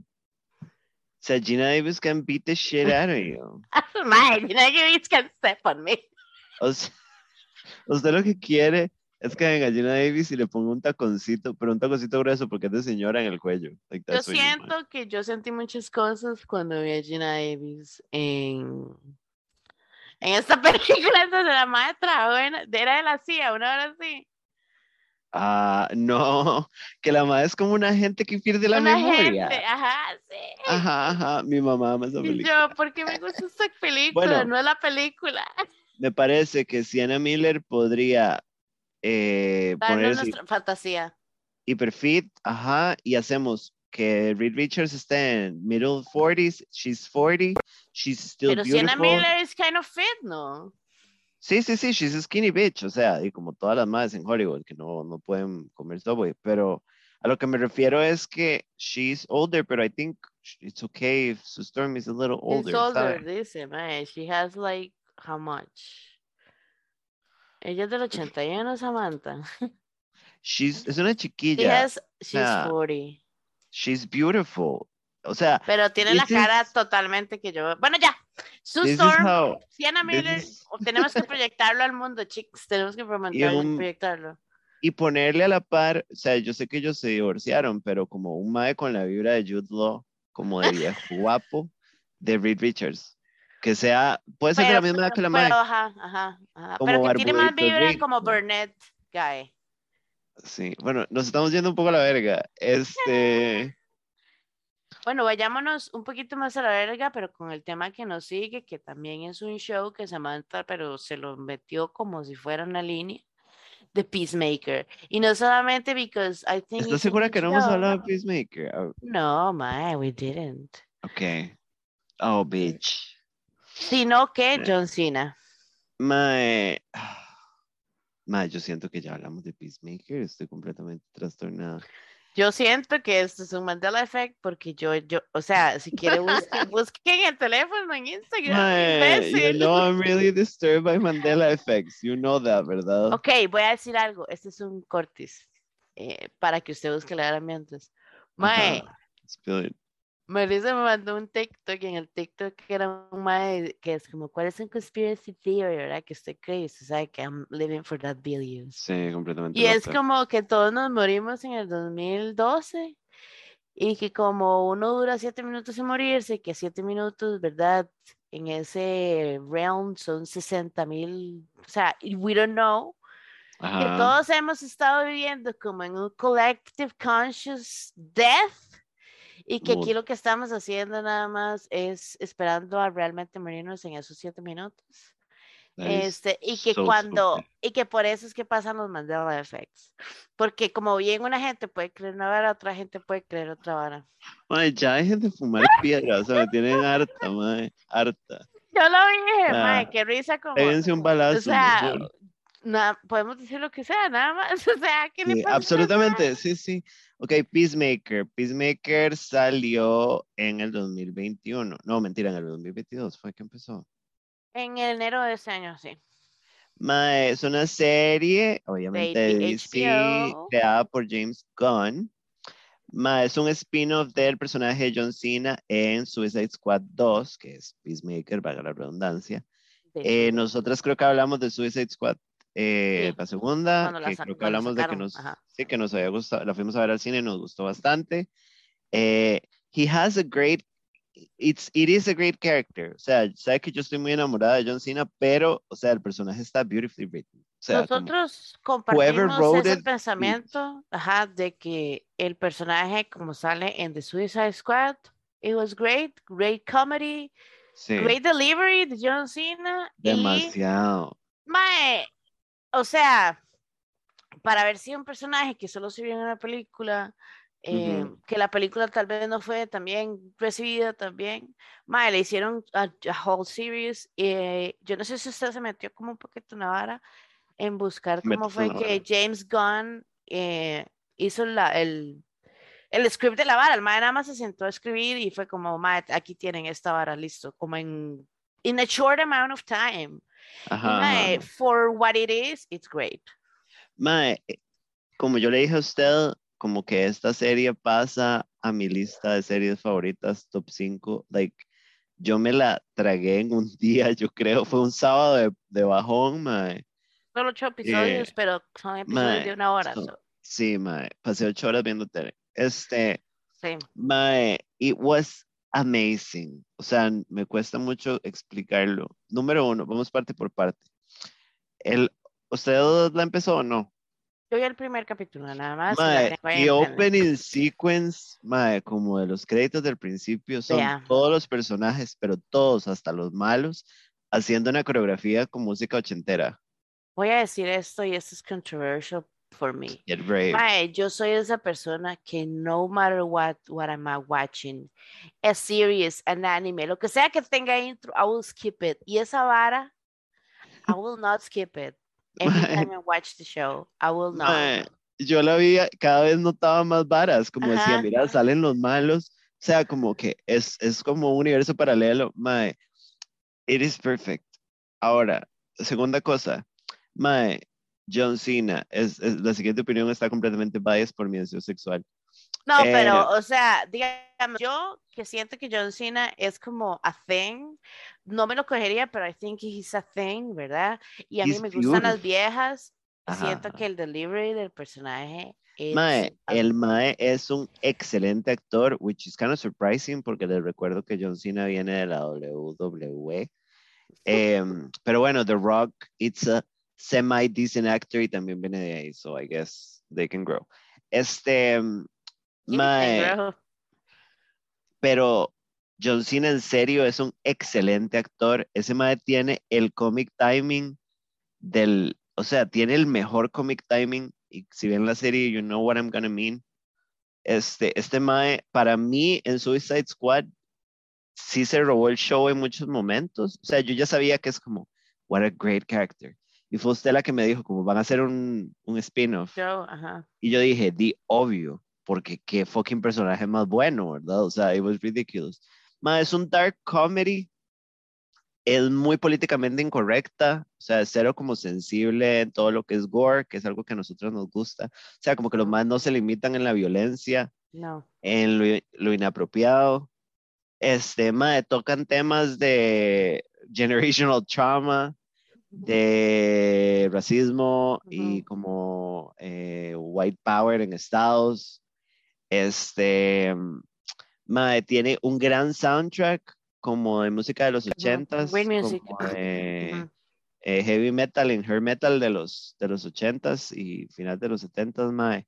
O sea, Gina Davis can beat the shit out of you. madre, Gina Davis can step on me. O sea, usted lo que quiere es que venga Gina Davis y le ponga un taconcito, pero un taconcito grueso porque es de señora en el cuello. Yo siento que yo sentí muchas cosas cuando vi a Gina Davis en en esta película en donde la madre trabajó en- era de la CIA, una hora así. Ah, no, que la madre es como una gente que pierde la Una memoria. gente, ajá, sí. Ajá, ajá, mi mamá ama esa Y película. yo, ¿por qué me gusta esta película? Bueno. no es la película. Me parece que Sienna Miller podría eh, ponerse nuestra fantasía. hiperfit, ajá, y hacemos que Reed Richards esté en middle 40s, she's 40, she's still Pero beautiful. Sienna Miller es kind of fit, ¿no? Sí, sí, sí, she's a skinny bitch, o sea, y como todas las madres en Hollywood que no, no pueden comer Subway, pero a lo que me refiero es que she's older, pero I think it's okay if Sue Storm is a little older, It's older, ¿sabe? dice, man. She has like, how much? Ella es del 81, Samantha. She's, es una She chiquilla, has, she's sea, 40. She's beautiful, o sea, Pero tiene la cara is- totalmente que yo. Bueno, ya. Sue Storm, how, Sienna Miller. is- tenemos que proyectarlo al mundo, chicos. Tenemos que un- proyectarlo. y ponerle a la par, o sea, yo sé que ellos se divorciaron, pero como un mae con la vibra de Jude Law, como de viejo guapo, de Reed Richards, que sea, puede ser de la Pero- misma edad que la pero, mae, ajá, ajá, ajá. Pero que tiene más vibra como Burnett Guy. Sí, bueno, nos estamos yendo un poco a la verga, este, Bueno, vayámonos un poquito más a la verga, pero con el tema que nos sigue, que también es un show que Samantha, pero se lo metió como si fuera una línea de Peacemaker. Y no solamente because I think ¿estás segura que no hemos hablado de Peacemaker? Ah, No, man, we didn't. Ok, oh, bitch, Sino que Eh. John Cena. mae, mae, yo siento que ya hablamos de Peacemaker, estoy completamente trastornada. Yo siento que esto es un Mandela Effect porque yo, yo, o sea, si quiere busquen, busquen el teléfono en Instagram. Mae, you know I'm really disturbed by Mandela effects, you know that, ¿verdad? Ok, voy a decir algo. Este es un cortis eh, para que usted busque la herramientas. Mae, Ajá, spill Melissa me mandó un TikTok y en el TikTok era un mae que es como, ¿cuál es un conspiracy theory, verdad? Que usted cree, usted sabe que I'm living for that billions. Sí, completamente. Y es como que todos nos morimos en el 2012 y que como uno dura siete minutos en morirse, que siete minutos, ¿verdad? En ese realm son 60 mil, o sea, we don't know, que Ajá. todos hemos estado viviendo como en un collective conscious death y que aquí lo que estamos haciendo nada más es esperando a realmente morirnos en esos siete minutos. Este, y que so cuando, stupid. y que por eso es que pasan los Mandela Effects. Porque como bien una gente puede creer una vara, otra gente puede creer otra vara. Mae, ya dejen de fumar piedra, o sea, me tienen harta, mae, harta. Yo lo dije, Ah, qué risa como. Péguense un balazo. O sea, mejor. na- podemos decir lo que sea, nada más. O sea, ¿qué le Sí, pasa a esta absolutamente, sí, sí. Ok, Peacemaker. Peacemaker salió en el 2021. No, mentira, en el 2022 fue que empezó. En enero de ese año, sí. Es una serie, obviamente, de DC, HBO. creada por James Gunn. Mae, es un spin-off del personaje de John Cena en Suicide Squad 2, que es Peacemaker, valga la redundancia. Eh, nosotras creo que hablamos de Suicide Squad, eh, Sí, la segunda, la que creo que hablamos de que sacaron, nos, ajá. sí, que nos había gustado, la fuimos a ver al cine, nos gustó bastante. Eh, he has a great, it's, it is a great character. O sea, sabe que yo estoy muy enamorada de John Cena, pero, o sea, el personaje está beautifully written. O sea, Nosotros compartimos ese it, pensamiento, ajá, de que el personaje como sale en The Suicide Squad, it was great, great comedy, sí, great delivery de John Cena y demasiado. mae, o sea, para haber sido un personaje que solo se vio en una película, eh, que la película tal vez no fue tan bien recibida también, mae, le hicieron a, a whole series, eh, yo no sé si usted se metió como un poquito en la vara en buscar cómo fue que. James Gunn eh, hizo la, el, el script de la vara, el mae nada más se sentó a escribir y fue como, mae, aquí tienen esta vara, listo, como en in a short amount of time. Ajá, mae, for what it is, it's great. Mae, eh, como yo le dije a usted, como que esta serie pasa a mi lista de series favoritas, top 5. Like, yo me la tragué en un día, yo creo, fue un sábado de, de bajón, mae. Solo ocho episodios, Eh, pero son episodios mae, de una hora. so- so, sí, mae, pasé ocho horas viendo tele. Este, sí. mae, it was amazing. O sea, me cuesta mucho explicarlo. Número uno, vamos parte por parte. El, ¿Usted la empezó o no? Yo vi el primer capítulo, nada más. y opening sequence, mae, como de los créditos del principio, son Vea. todos los personajes, pero todos, hasta los malos, haciendo una coreografía con música ochentera. Voy a decir esto y esto es controversial for me. Get brave. Mae, yo soy esa persona que no matter what, what am I watching, a series, an anime, lo que sea que tenga intro, I will skip it. Y esa vara, I will not skip it. Every time I watch the show, I will not. Mae, yo la vi, cada vez notaba más varas, como decía, Ajá. mira, salen los malos, o sea, como que es, es como un universo paralelo, mae, it is perfect. Ahora, segunda cosa, mae, John Cena, es, es- la siguiente opinión está completamente biased por mi deseo sexual. No, Eh, pero, o sea, digamos, yo que siento que John Cena es como a thing, no me lo cogería, pero I think he's a thing, ¿verdad? Y a mí me gustan las viejas, Ajá, siento que el delivery del personaje es Mae, el Mae es un excelente actor, which is kind of surprising porque les recuerdo que John Cena viene de la WWE. Em, pero bueno, The Rock, it's a semi-decent actor y también viene de ahí, so I guess they can grow. Este, Mae, Negro. pero John Cena en serio es un excelente actor. Ese Mae tiene el comic timing del, o sea, tiene el mejor comic timing. Y si ven la serie, you know what I'm gonna mean. Este, este Mae, para mí en Suicide Squad, sí se robó el show en muchos momentos. O sea, yo ya sabía que es como, what a great character. Y fue usted la que me dijo, como van a hacer un, un spin-off. Ajá. Y yo dije, di obvio, porque qué fucking personaje más bueno, ¿verdad? O sea, it was ridiculous. Ma, es un dark comedy, es muy políticamente incorrecta, o sea, es cero como sensible en todo lo que es gore, que es algo que a nosotros nos gusta. O sea, como que los más no se limitan en la violencia, No. en lo, lo inapropiado. Este, ma, tocan temas de generational trauma, de racismo y como eh, white power en Estados. Este, mae, tiene un gran soundtrack como de música de los ochentas, como de Ujú. eh, heavy metal en hair metal de los de los ochentas y final de los setentas, mae.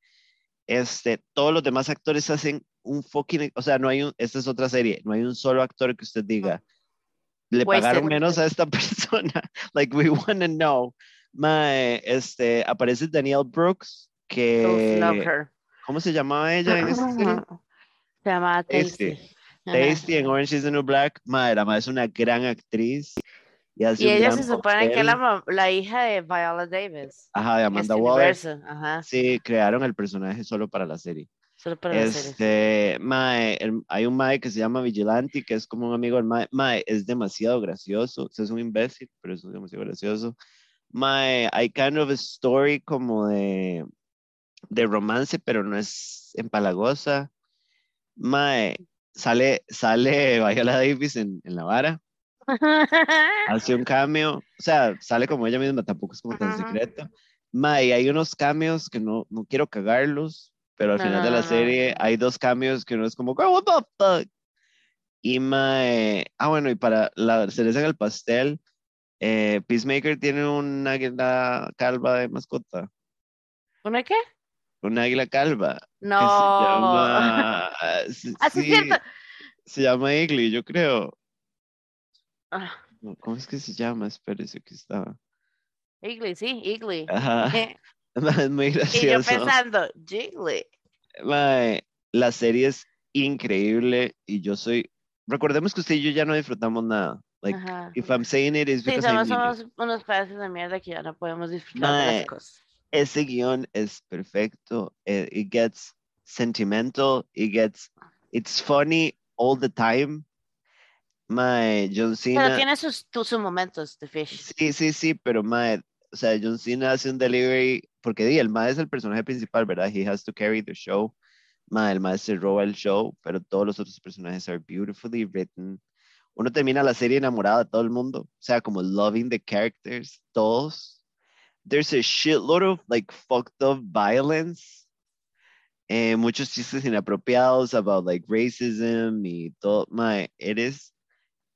Este, todos los demás actores hacen un fucking, o sea, no hay un, esta es otra serie, no hay un solo actor que usted diga, le Wasted. pagaron menos a esta persona, like we wanna know. Mae, este, aparece Danielle Brooks, love que, her. ¿cómo se llamaba ella en esta serie? Se llama Tasty. Tasty. En Orange is the New Black. Mae, la mae es una gran actriz. Y, ella se supone que es la, hija de Viola Davis. Ajá, de Amanda Waller. Ajá. Sí, crearon el personaje solo para la serie. Solo para. Este, mae, el- hay un mae que se llama Vigilante, que es como un amigo del mae. Mae, es demasiado gracioso. O sea, es un imbécil, pero es demasiado gracioso. Mae, hay kind of a story como de, de romance, pero no es empalagosa. Mae, sale, sale Viola Davis en, en la vara, hace un cameo, o sea, sale como ella misma, tampoco es como tan secreto. Mae, hay unos cameos que no, no quiero cagarlos, pero al No, final no, de la no, serie hay dos cambios que uno es como, "Girl, what the fuck? Y mae, ah, bueno, y para la cereza en el pastel, eh, Peacemaker tiene un águila calva de mascota, ¿Una qué? un águila calva. No. se llama, sí, Ah, sí, es cierto. se llama Igly, yo creo. Ah, ¿Cómo es que se llama? Espérese que estaba. Igly, sí, Igly. Ajá, es muy Y yo gracioso. pensando, Jiggly. Mae, la serie es increíble y yo soy. Recordemos que usted y yo ya no disfrutamos nada. Like, Ajá. if I'm saying it, it's Sí, because I somos, it. somos unos pedazos de mierda que ya no podemos disfrutar de las cosas. Ese guion es perfecto. eh, It gets sentimental. It gets. It's funny all the time. Mae, John Pero Cena. tiene sus, sus momentos, The Fish. Sí, sí, sí, pero mae, o sea, John Cena hace un delivery, porque di, el mae es el personaje principal, ¿verdad? He has to carry the show. Mae, el mae se roba el show, pero todos los otros personajes are beautifully written. Uno termina la serie enamorado de todo el mundo, o sea, como loving the characters, todos. there's a shitload of like fucked up violence. Eh, muchos chistes inapropiados about like racism y todo. It is,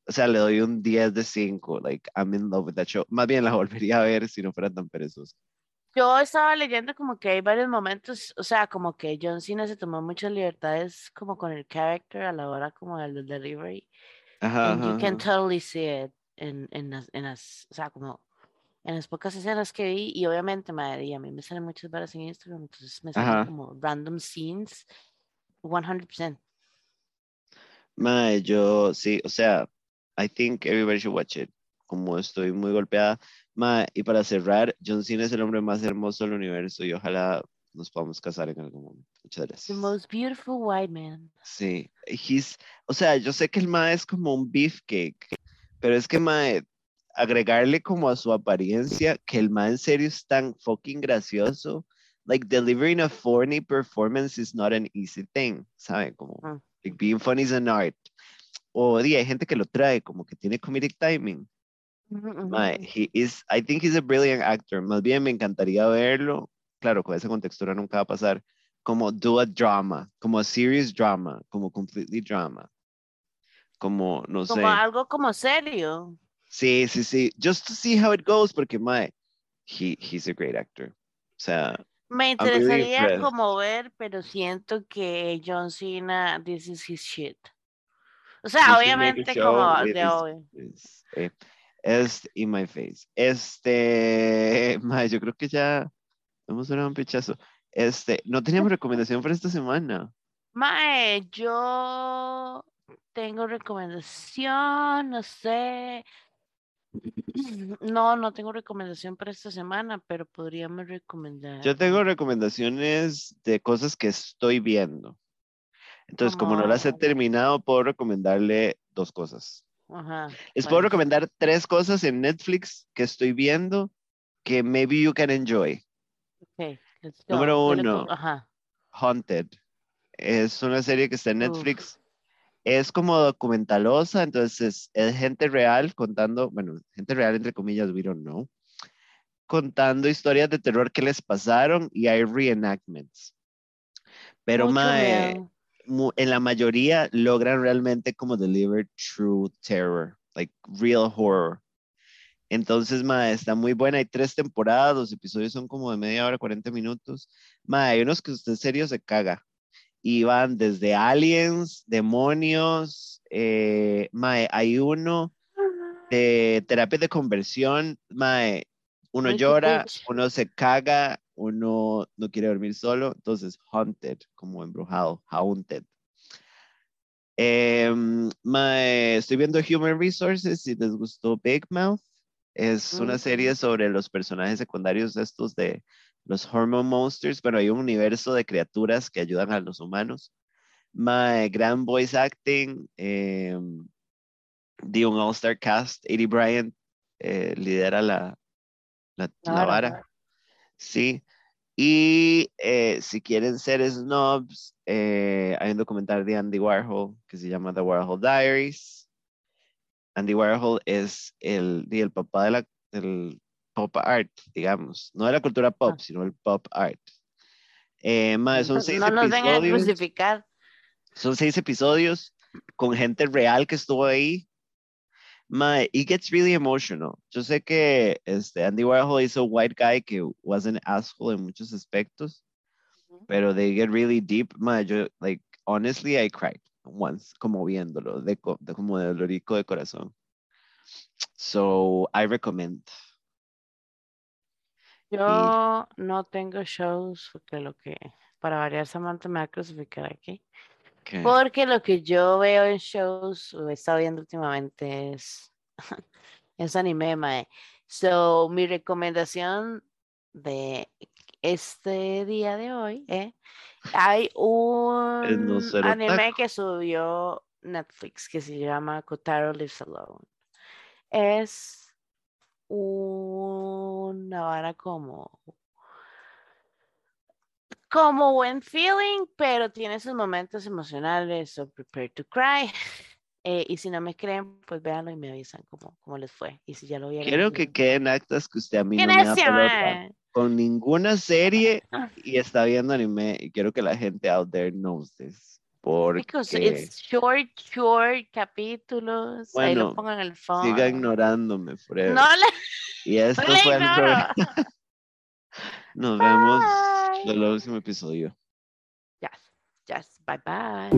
o sea, le doy un 10 de 5. Like, I'm in love with that show. Más bien la volvería a ver si no fuera tan perezosa. Yo estaba leyendo como que hay varios momentos, o sea, como que John Cena se tomó muchas libertades como con el character a la hora como del delivery. Ajá, and you ajá, can ajá. totally see it en, en, las, en las, o sea, como en las pocas escenas que vi, y obviamente, madre, y a mí me salen muchas varas en Instagram, entonces me salen como random scenes, 100%. Mae, yo sí, o sea, I think everybody should watch it. Como estoy muy golpeada. Mae, y para cerrar, John Cena es el hombre más hermoso del universo y ojalá nos podamos casar en algún momento. Muchas The gracias. most beautiful white man. Sí, he's, o sea, yo sé que el mae es como un beefcake, pero es que mae, agregarle como a su apariencia que el mae en serio es tan fucking gracioso. Like delivering a funny performance is not an easy thing, ¿sabe? Como Mm. like being funny is an art. O di, hay gente que lo trae, como que tiene comedic timing. Mae, he is, I think he's a brilliant actor. Más bien me encantaría verlo. Claro, con esa contextura nunca va a pasar. Como do a drama, como a serious drama, como completely drama. Como, no sé. Como algo como serio. Sí, sí, sí. Just to see how it goes, porque mae, he, he's a great actor. O sea, Me really interesaría impressed. como ver, pero siento que John Cena, this is his shit. O sea, obviamente como de obvio. eh, es in my face. Este, mae, yo creo que ya hemos dado un pichazo. Este, no teníamos recomendación para esta semana. Mae, yo tengo recomendación, no sé. No, no tengo recomendación para esta semana, pero podríamos recomendar. Yo tengo recomendaciones de cosas que estoy viendo. Entonces, como no las he Como- terminado, puedo recomendarle dos cosas. Ajá. Les puedo recomendar tres cosas en Netflix que estoy viendo que maybe you can enjoy. Ok, let's Número go. Dele uno. Ajá. Haunted. Es una serie que está en Uf. Netflix. Es como documentalosa, entonces es gente real contando, bueno, gente real entre comillas, we don't know, contando historias de terror que les pasaron y hay reenactments. Pero Mucho mae. En la mayoría logran realmente como deliver true terror, like real horror. Entonces, mae, está muy buena. Hay tres temporadas, los episodios son como de media hora, 40 minutos. Mae, hay unos que usted en serio se caga. Y van desde aliens, demonios, eh, mae, hay uno de terapia de conversión, mae, uno llora, uno se caga, uno no quiere dormir solo, entonces haunted, como embrujado, haunted. Em, mae, estoy viendo Human Resources, si les gustó Big Mouth, es una serie sobre los personajes secundarios estos de los Hormone Monsters, pero hay un universo de criaturas que ayudan a los humanos. My gran voice acting, em, de un all-star cast, Eddie Bryant eh, lidera la, la, La la vara. Sí. Y eh, si quieren ser snobs, eh, hay un documental de Andy Warhol que se llama The Warhol Diaries. Andy Warhol es el, el papá de la, del pop art, digamos. No de la cultura pop, Ah. sino el pop art. Eh, mae, son seis No nos vengan a episodios. crucificar. Son seis episodios con gente real que estuvo ahí. My, it gets really emotional. Yo sé que este, Andy Warhol hizo White Guy que was an asshole en muchos aspectos, pero they get really deep. My, yo, like, honestly, I cried once, como viéndolo, de, de- como de dolorico de corazón. So, I recommend. Yo no tengo shows porque lo que, para variar, Samantha me va a crucificar aquí. Okay. Porque lo que yo veo en shows, o he estado viendo últimamente, es, es anime, mae. So, mi recomendación de este día de hoy, ¿eh? hay un anime que subió Netflix que se llama Kotaro Lives Alone. Es una vara como como buen feeling, pero tiene sus momentos emocionales, so prepare to cry. Eh, y si no me creen, pues véanlo y me avisan cómo, cómo les fue. Y si ya lo vieron. Quiero que queden actas que usted a mí no me da pelota con ninguna serie y está viendo anime. Y quiero que la gente out there knows this. Porque... it's short, short capítulos. Ahí lo pongan en el fondo. Siga ignorándome, Fred. No le... Y esto fue el programa. Nos vemos en el próximo episodio. Yes, yes. Bye bye.